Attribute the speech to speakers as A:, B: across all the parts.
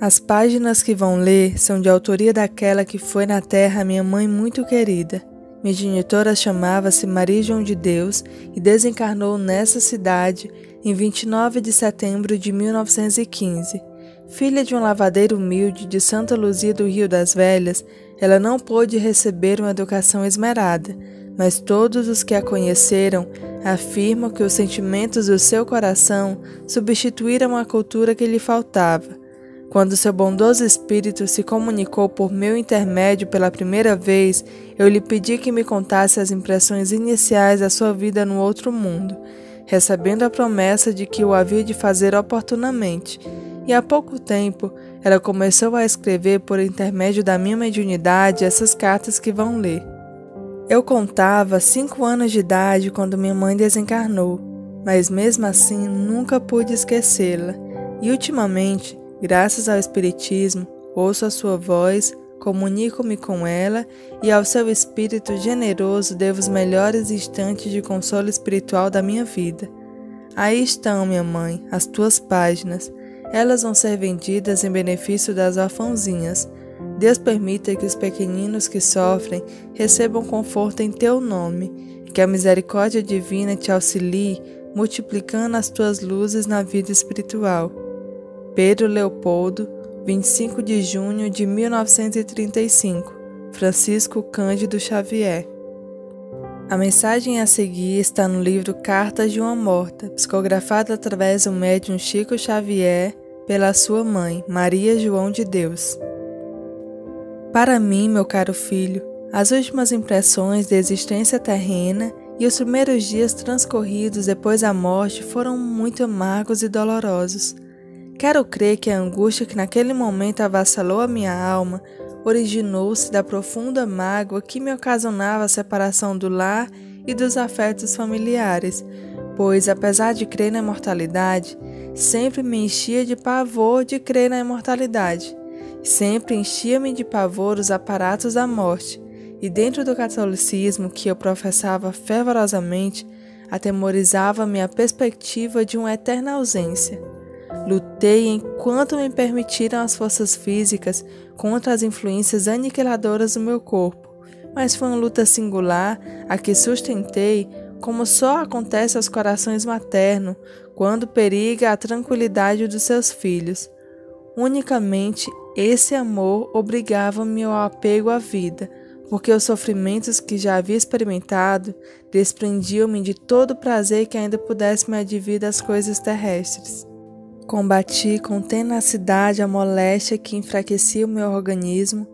A: As páginas que vão ler são de autoria daquela que foi na terra minha mãe muito querida. Minha genitora chamava-se Maria João de Deus e desencarnou nessa cidade em 29 de setembro de 1915. Filha de um lavadeiro humilde de Santa Luzia do Rio das Velhas, ela não pôde receber uma educação esmerada, mas todos os que a conheceram afirmam que os sentimentos do seu coração substituíram a cultura que lhe faltava quando seu bondoso espírito se comunicou por meu intermédio pela primeira vez, eu lhe pedi que me contasse as impressões iniciais da sua vida no outro mundo, recebendo a promessa de que o havia de fazer oportunamente. E há pouco tempo, ela começou a escrever por intermédio da minha mediunidade essas cartas que vão ler. Eu contava cinco anos de idade quando minha mãe desencarnou, mas mesmo assim nunca pude esquecê-la. E ultimamente Graças ao Espiritismo, ouço a sua voz, comunico-me com ela e ao seu Espírito generoso devo os melhores instantes de consolo espiritual da minha vida. Aí estão, minha mãe, as tuas páginas. Elas vão ser vendidas em benefício das orfãozinhas. Deus permita que os pequeninos que sofrem recebam conforto em teu nome que a misericórdia divina te auxilie, multiplicando as tuas luzes na vida espiritual. Pedro Leopoldo, 25 de junho de 1935. Francisco Cândido Xavier. A mensagem a seguir está no livro Cartas de uma Morta, psicografada através do médium Chico Xavier pela sua mãe, Maria João de Deus. Para mim, meu caro filho, as últimas impressões da existência terrena e os primeiros dias transcorridos depois da morte foram muito amargos e dolorosos. Quero crer que a angústia que naquele momento avassalou a minha alma originou-se da profunda mágoa que me ocasionava a separação do lar e dos afetos familiares, pois, apesar de crer na imortalidade, sempre me enchia de pavor de crer na imortalidade. Sempre enchia-me de pavor os aparatos da morte, e dentro do catolicismo que eu professava fervorosamente, atemorizava-me a perspectiva de uma eterna ausência. Lutei enquanto me permitiram as forças físicas contra as influências aniquiladoras do meu corpo, mas foi uma luta singular a que sustentei como só acontece aos corações maternos quando periga a tranquilidade dos seus filhos. Unicamente esse amor obrigava-me ao apego à vida, porque os sofrimentos que já havia experimentado desprendiam-me de todo o prazer que ainda pudesse me advir das coisas terrestres. Combati com tenacidade a moléstia que enfraquecia o meu organismo,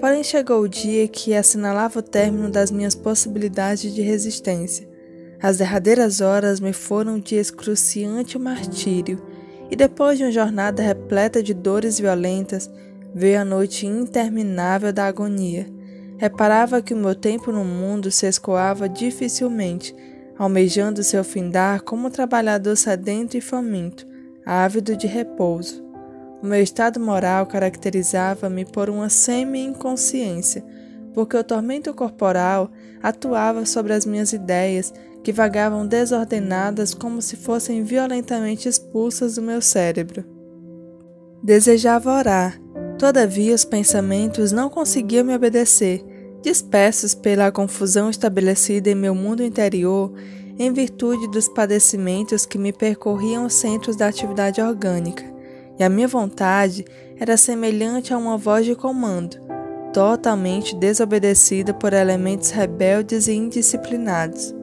A: porém chegou o dia que assinalava o término das minhas possibilidades de resistência. As derradeiras horas me foram de excruciante martírio, e depois de uma jornada repleta de dores violentas, veio a noite interminável da agonia. Reparava que o meu tempo no mundo se escoava dificilmente, almejando seu findar como um trabalhador sedento e faminto, ávido de repouso. O meu estado moral caracterizava-me por uma semi-inconsciência, porque o tormento corporal atuava sobre as minhas ideias, que vagavam desordenadas como se fossem violentamente expulsas do meu cérebro. Desejava orar, todavia os pensamentos não conseguiam me obedecer, dispersos pela confusão estabelecida em meu mundo interior em virtude dos padecimentos que me percorriam os centros da atividade orgânica, e a minha vontade era semelhante a uma voz de comando, totalmente desobedecida por elementos rebeldes e indisciplinados.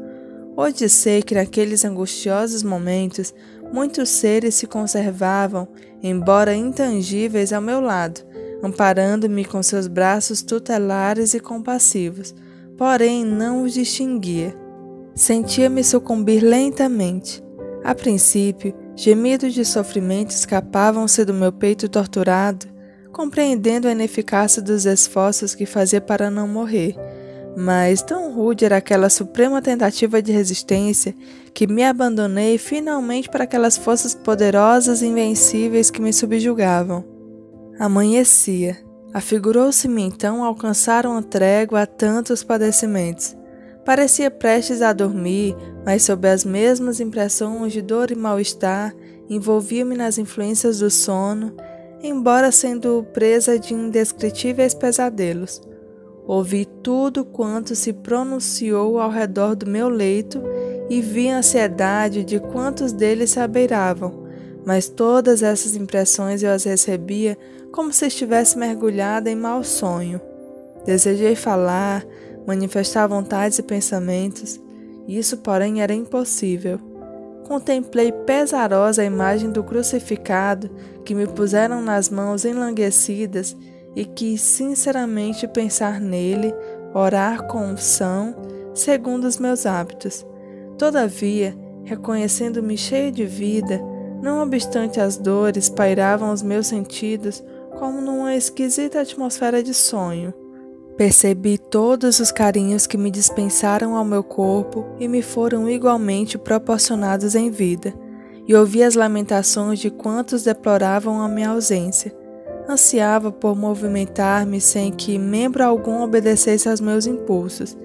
A: Hoje sei que naqueles angustiosos momentos muitos seres se conservavam, embora intangíveis, ao meu lado, amparando-me com seus braços tutelares e compassivos, porém não os distinguia. Sentia-me sucumbir lentamente. A princípio, gemidos de sofrimento escapavam-se do meu peito torturado, compreendendo a ineficácia dos esforços que fazia para não morrer. Mas tão rude era aquela suprema tentativa de resistência que me abandonei finalmente para aquelas forças poderosas e invencíveis que me subjugavam. Amanhecia. Afigurou-se-me então alcançar uma trégua a tantos padecimentos. Parecia prestes a dormir, mas sob as mesmas impressões de dor e mal-estar, envolvia-me nas influências do sono. embora sendo presa de indescritíveis pesadelos. Ouvi tudo quanto se pronunciou ao redor do meu leito e vi a ansiedade de quantos deles se abeiravam, mas todas essas impressões eu as recebia como se estivesse mergulhada em mau sonho. Desejei falar, manifestar vontades e pensamentos, isso, porém, era impossível. Contemplei pesarosa a imagem do crucificado que me puseram nas mãos enlanguecidas e quis sinceramente pensar nele, orar com unção, segundo os meus hábitos. Todavia, reconhecendo-me cheia de vida, não obstante as dores pairavam os meus sentidos como numa esquisita atmosfera de sonho. Percebi todos os carinhos que me dispensaram ao meu corpo e me foram igualmente proporcionados em vida, e ouvi as lamentações de quantos deploravam a minha ausência. Ansiava por movimentar-me sem que membro algum obedecesse aos meus impulsos,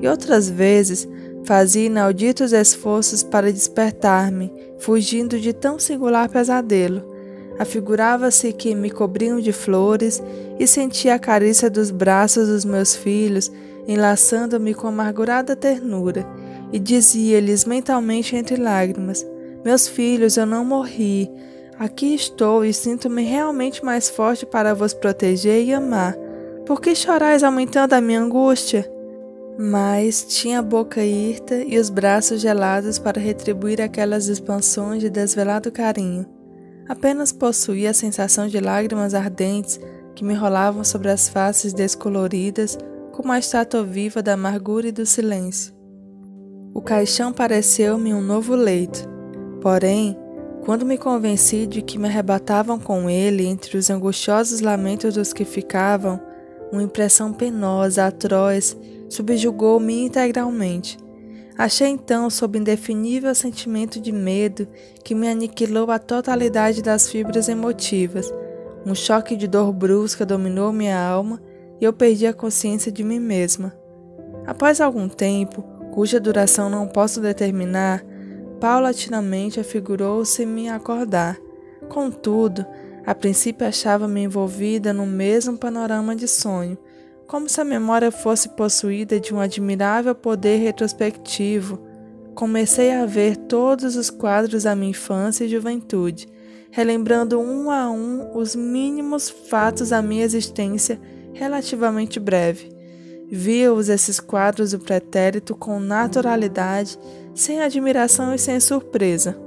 A: e outras vezes fazia inauditos esforços para despertar-me, fugindo de tão singular pesadelo Afigurava-se que me cobriam de flores e sentia a carícia dos braços dos meus filhos enlaçando-me com amargurada ternura, e dizia-lhes mentalmente entre lágrimas: Meus filhos, eu não morri. Aqui estou e sinto-me realmente mais forte para vos proteger e amar. Por que chorais aumentando a minha angústia? Mas tinha a boca hirta e os braços gelados para retribuir aquelas expansões de desvelado carinho. Apenas possuía a sensação de lágrimas ardentes que me rolavam sobre as faces descoloridas como a estátua viva da amargura e do silêncio. O caixão pareceu-me um novo leito, porém, quando me convenci de que me arrebatavam com ele entre os angustiosos lamentos dos que ficavam, uma impressão penosa, atroz, subjugou-me integralmente. Achei então, sob indefinível sentimento de medo que me aniquilou a totalidade das fibras emotivas, um choque de dor brusca dominou minha alma e eu perdi a consciência de mim mesma. Após algum tempo, cuja duração não posso determinar, paulatinamente afigurou-se-me acordar. Contudo, a princípio achava-me envolvida no mesmo panorama de sonho, como se a memória fosse possuída de um admirável poder retrospectivo. Comecei a ver todos os quadros da minha infância e juventude, relembrando um a um os mínimos fatos da minha existência relativamente breve. Via-os esses quadros do pretérito com naturalidade, sem admiração e sem surpresa.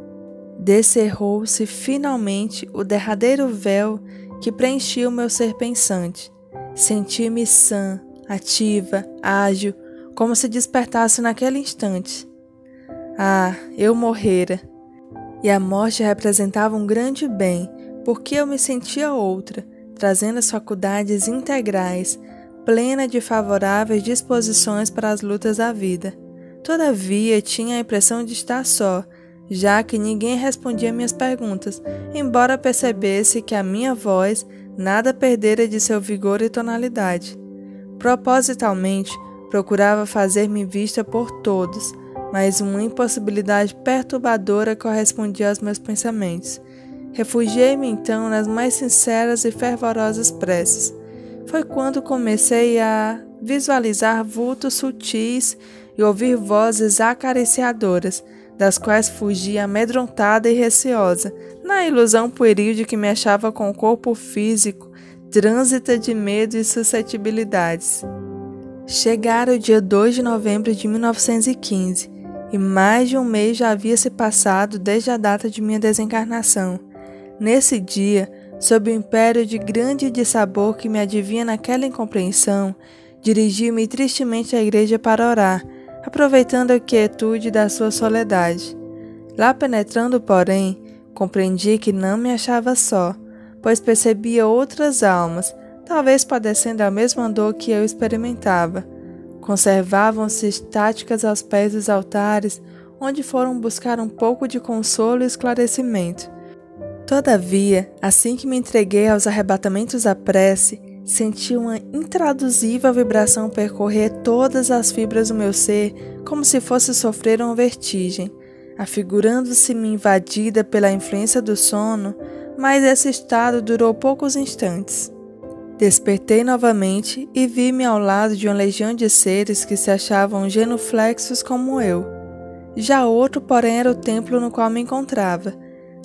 A: Descerrou-se finalmente o derradeiro véu que preenchia o meu ser pensante Senti-me sã, ativa, ágil, como se despertasse naquele instante. Ah, eu morrera. E a morte representava um grande bem, porque eu me sentia outra, trazendo as faculdades integrais, plena de favoráveis disposições para as lutas da vida. Todavia, tinha a impressão de estar só, já que ninguém respondia minhas perguntas, embora percebesse que a minha voz nada perdera de seu vigor e tonalidade. Propositalmente, procurava fazer-me vista por todos, mas uma impossibilidade perturbadora correspondia aos meus pensamentos. Refugiei-me então nas mais sinceras e fervorosas preces. Foi quando comecei a visualizar vultos sutis e ouvir vozes acariciadoras, das quais fugia amedrontada e receosa, na ilusão pueril de que me achava com o corpo físico trânsita de medo e suscetibilidades. Chegara o dia 2 de novembro de 1915 e mais de um mês já havia se passado desde a data de minha desencarnação. Nesse dia, sob o império de grande dissabor que me adivinha naquela incompreensão, dirigi-me tristemente à igreja para orar aproveitando a quietude da sua soledade. Lá penetrando, porém, compreendi que não me achava só, pois percebia outras almas, talvez padecendo a mesma dor que eu experimentava. Conservavam-se estáticas aos pés dos altares, onde foram buscar um pouco de consolo e esclarecimento. Todavia, assim que me entreguei aos arrebatamentos da prece, Senti uma intraduzível vibração percorrer todas as fibras do meu ser, como se fosse sofrer uma vertigem. Afigurando-se-me invadida pela influência do sono, mas esse estado durou poucos instantes. Despertei novamente e vi-me ao lado de uma legião de seres que se achavam genuflexos como eu. Já outro, porém, era o templo no qual me encontrava.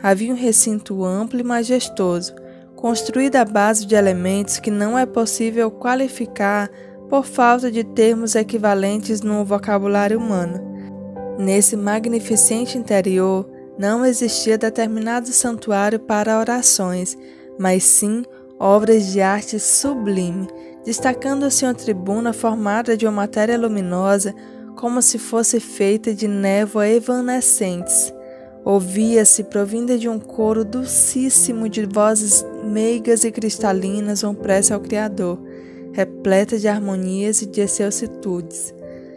A: Havia um recinto amplo e majestoso, construído à base de elementos que não é possível qualificar por falta de termos equivalentes no vocabulário humano. Nesse magnificente interior não existia determinado santuário para orações, mas sim obras de arte sublime, destacando-se uma tribuna formada de uma matéria luminosa como se fosse feita de névoa evanescentes. Ouvia-se, provinda de um coro dulcíssimo de vozes meigas e cristalinas, uma prece ao Criador, repleta de harmonias e de excelsitudes.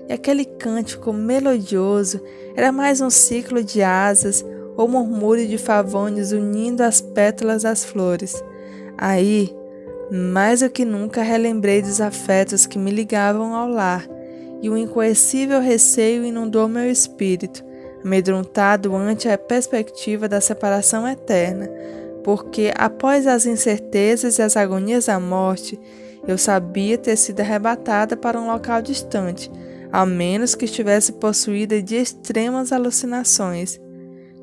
A: E aquele cântico melodioso era mais um ciclo de asas ou murmúrio de favões unindo as pétalas das flores. Aí, mais do que nunca relembrei dos afetos que me ligavam ao lar, e o incoercível receio inundou meu espírito, amedrontado ante a perspectiva da separação eterna, porque após as incertezas e as agonias da morte, eu sabia ter sido arrebatada para um local distante, a menos que estivesse possuída de extremas alucinações.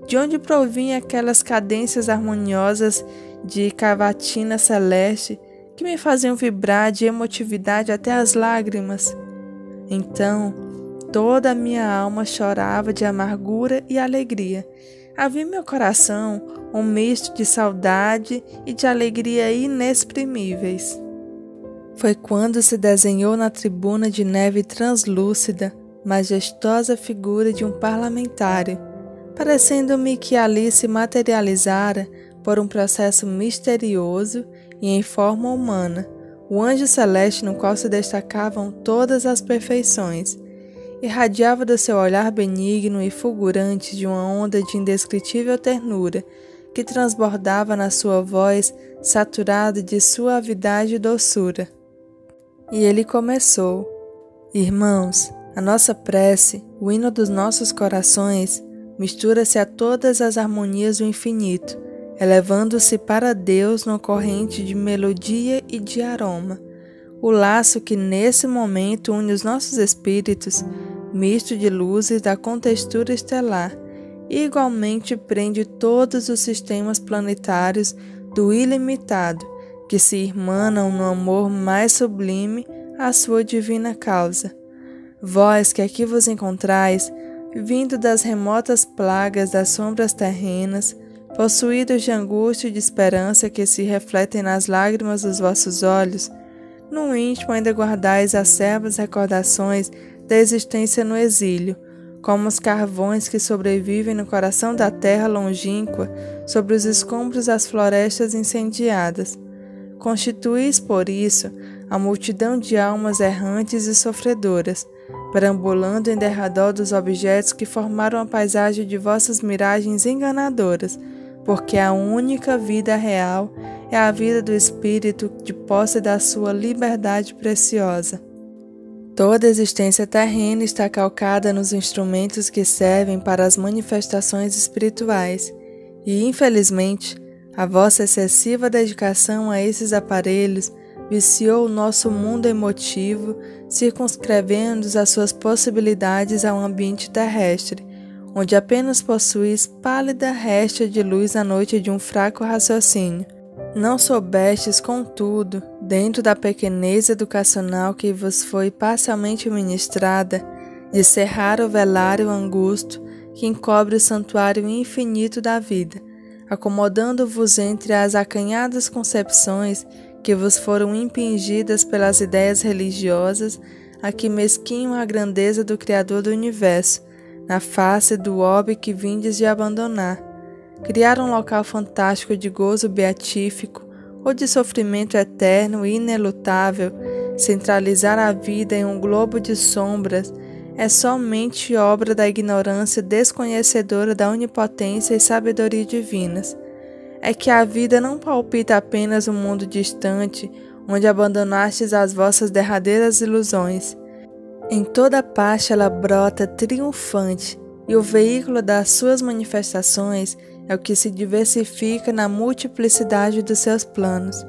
A: De onde provinham aquelas cadências harmoniosas de cavatina celeste que me faziam vibrar de emotividade até as lágrimas. Então, toda a minha alma chorava de amargura e alegria. Havia em meu coração um misto de saudade e de alegria inexprimíveis. Foi quando se desenhou na tribuna de neve translúcida majestosa figura de um parlamentário, parecendo-me que ali se materializara por um processo misterioso e em forma humana, o anjo celeste no qual se destacavam todas as perfeições, irradiava do seu olhar benigno e fulgurante de uma onda de indescritível ternura que transbordava na sua voz saturada de suavidade e doçura. E ele começou: Irmãos, a nossa prece, o hino dos nossos corações, mistura-se a todas as harmonias do infinito elevando-se para Deus no corrente de melodia e de aroma. O laço que nesse momento une os nossos espíritos, misto de luzes da contextura estelar, igualmente prende todos os sistemas planetários do ilimitado, que se irmanam no amor mais sublime à sua divina causa. Vós que aqui vos encontrais, vindo das remotas plagas das sombras terrenas, possuídos de angústia e de esperança que se refletem nas lágrimas dos vossos olhos, no íntimo ainda guardais acerbas recordações da existência no exílio, como os carvões que sobrevivem no coração da terra longínqua sobre os escombros das florestas incendiadas. Constituís, por isso, a multidão de almas errantes e sofredoras, perambulando em derredor dos objetos que formaram a paisagem de vossas miragens enganadoras, porque a única vida real é a vida do Espírito de posse da sua liberdade preciosa. Toda existência terrena está calcada nos instrumentos que servem para as manifestações espirituais, e, infelizmente, a vossa excessiva dedicação a esses aparelhos viciou o nosso mundo emotivo, circunscrevendo as suas possibilidades ao ambiente terrestre, onde apenas possuis pálida réstia de luz à noite de um fraco raciocínio. Não soubestes, contudo, dentro da pequenez educacional que vos foi parcialmente ministrada, de cerrar o velário angusto que encobre o santuário infinito da vida, acomodando-vos entre as acanhadas concepções que vos foram impingidas pelas ideias religiosas a que mesquinham a grandeza do Criador do Universo, na face do orbe que vindes de abandonar. Criar um local fantástico de gozo beatífico ou de sofrimento eterno e inelutável, centralizar a vida em um globo de sombras, é somente obra da ignorância desconhecedora da onipotência e sabedoria divinas. É que a vida não palpita apenas um mundo distante, onde abandonastes as vossas derradeiras ilusões, em toda parte ela brota triunfante, e o veículo das suas manifestações é o que se diversifica na multiplicidade dos seus planos.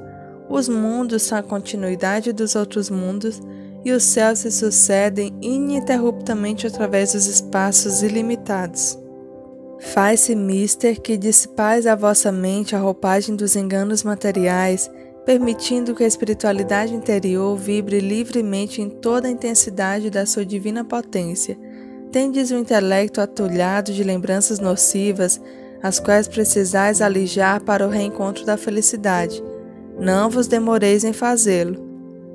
A: Os mundos são a continuidade dos outros mundos e os céus se sucedem ininterruptamente através dos espaços ilimitados. Faz-se mister que dissipais a vossa mente a roupagem dos enganos materiais, permitindo que a espiritualidade interior vibre livremente em toda a intensidade da sua divina potência. Tendes o intelecto atulhado de lembranças nocivas, as quais precisais alijar para o reencontro da felicidade. Não vos demoreis em fazê-lo.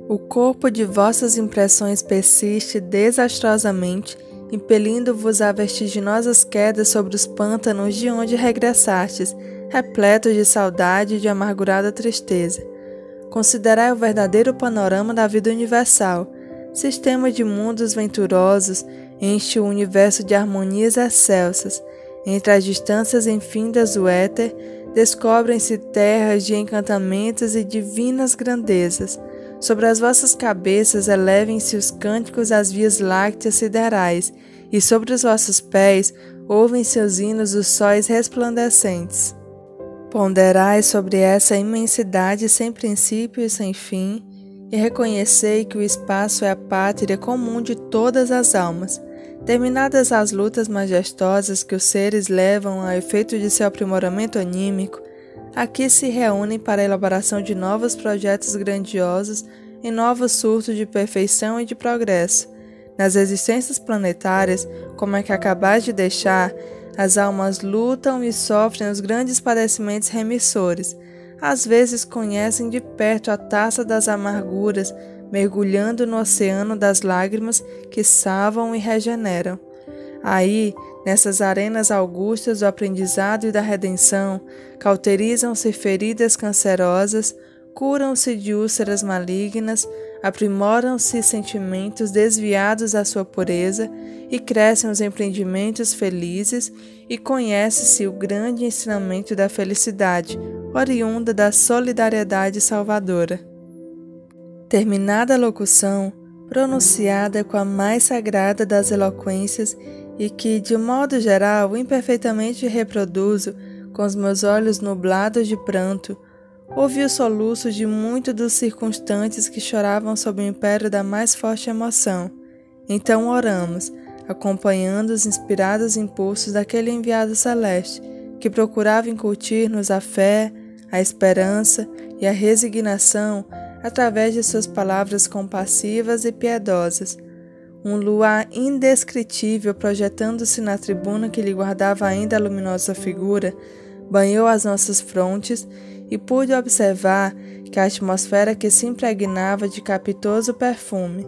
A: O corpo de vossas impressões persiste desastrosamente impelindo-vos a vertiginosas quedas sobre os pântanos de onde regressastes, repletos de saudade e de amargurada tristeza. Considerai o verdadeiro panorama da vida universal. Sistema de mundos venturosos enche o universo de harmonias excelsas. Entre as distâncias infindas do éter, descobrem-se terras de encantamentos e divinas grandezas. Sobre as vossas cabeças elevem-se os cânticos às vias lácteas siderais, e sobre os vossos pés ouvem-se os hinos dos sóis resplandecentes. Ponderai sobre essa imensidade sem princípio e sem fim, e reconhecei que o espaço é a pátria comum de todas as almas. Terminadas as lutas majestosas que os seres levam a efeito de seu aprimoramento anímico, aqui se reúnem para a elaboração de novos projetos grandiosos e novos surtos de perfeição e de progresso. Nas existências planetárias, como a que acabais de deixar, as almas lutam e sofrem os grandes padecimentos remissores. Às vezes conhecem de perto a taça das amarguras, mergulhando no oceano das lágrimas que salvam e regeneram. Aí, nessas arenas augustas do aprendizado e da redenção, cauterizam-se feridas cancerosas, curam-se de úlceras malignas, aprimoram-se sentimentos desviados à sua pureza e crescem os empreendimentos felizes e conhece-se o grande ensinamento da felicidade, oriunda da solidariedade salvadora. Terminada a locução, pronunciada com a mais sagrada das eloquências e que, de modo geral, imperfeitamente reproduzo com os meus olhos nublados de pranto, ouvi os soluços de muitos dos circunstantes que choravam sob o império da mais forte emoção. Então oramos, acompanhando os inspirados impulsos daquele enviado celeste, que procurava incutir-nos a fé, a esperança e a resignação através de suas palavras compassivas e piedosas um luar indescritível projetando-se na tribuna que lhe guardava ainda a luminosa figura, banhou as nossas frontes e pude observar que a atmosfera que se impregnava de capitoso perfume.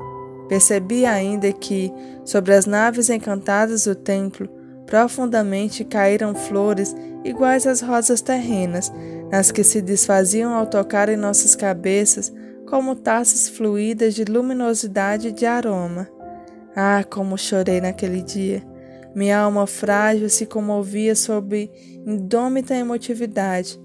A: Percebi ainda que, sobre as naves encantadas do templo, profundamente caíram flores iguais às rosas terrenas, nas que se desfaziam ao tocar em nossas cabeças como taças fluídas de luminosidade e de aroma. Ah, como chorei naquele dia! Minha alma frágil se comovia sob indômita emotividade.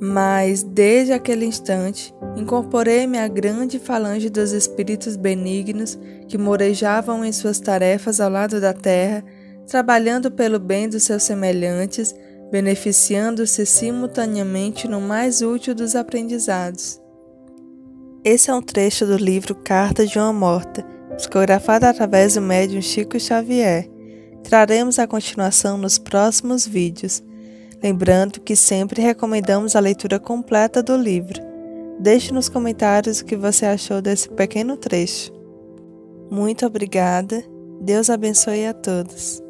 A: Mas, desde aquele instante, incorporei-me à grande falange dos espíritos benignos que morejavam em suas tarefas ao lado da terra, trabalhando pelo bem dos seus semelhantes, beneficiando-se simultaneamente no mais útil dos aprendizados. Esse é um trecho do livro Carta de uma Morta psicografada através do médium Chico Xavier. Traremos a continuação nos próximos vídeos. Lembrando que sempre recomendamos a leitura completa do livro. Deixe nos comentários o que você achou desse pequeno trecho. Muito obrigada. Deus abençoe a todos.